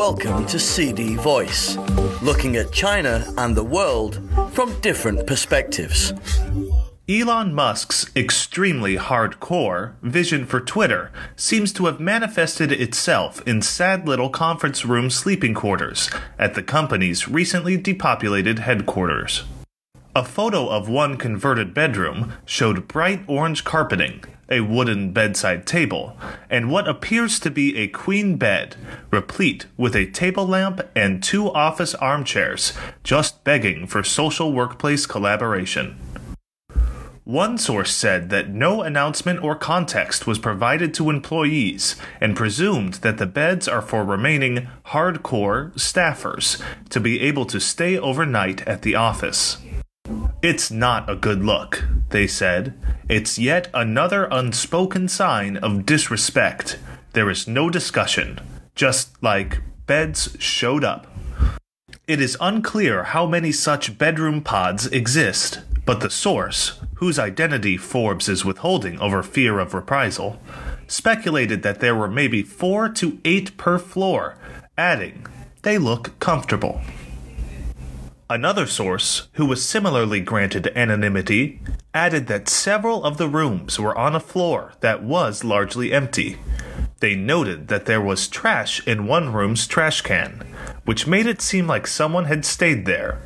Welcome to CD Voice, looking at China and the world from different perspectives. Elon Musk's extremely hardcore vision for Twitter seems to have manifested itself in sad little conference room sleeping quarters at the company's recently depopulated headquarters. A photo of one converted bedroom showed bright orange carpeting, a wooden bedside table, and what appears to be a queen bed, replete with a table lamp and two office armchairs, just begging for social workplace collaboration. One source said that no announcement or context was provided to employees and presumed that the beds are for remaining hardcore staffers to be able to stay overnight at the office. It's not a good look, they said. It's yet another unspoken sign of disrespect. There is no discussion, just like beds showed up. It is unclear how many such bedroom pods exist, but the source, whose identity Forbes is withholding over fear of reprisal, speculated that there were maybe four to eight per floor, adding, they look comfortable. Another source, who was similarly granted anonymity, added that several of the rooms were on a floor that was largely empty. They noted that there was trash in one room's trash can, which made it seem like someone had stayed there.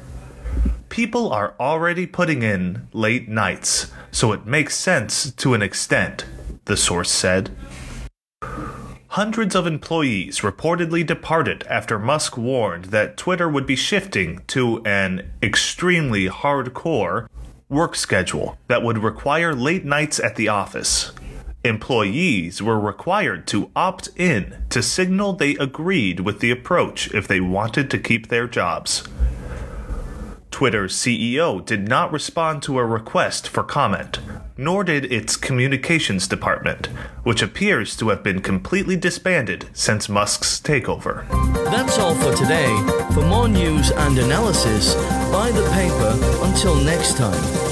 People are already putting in late nights, so it makes sense to an extent, the source said. Hundreds of employees reportedly departed after Musk warned that Twitter would be shifting to an extremely hardcore work schedule that would require late nights at the office. Employees were required to opt in to signal they agreed with the approach if they wanted to keep their jobs. Twitter's CEO did not respond to a request for comment, nor did its communications department, which appears to have been completely disbanded since Musk's takeover. That's all for today. For more news and analysis, buy the paper. Until next time.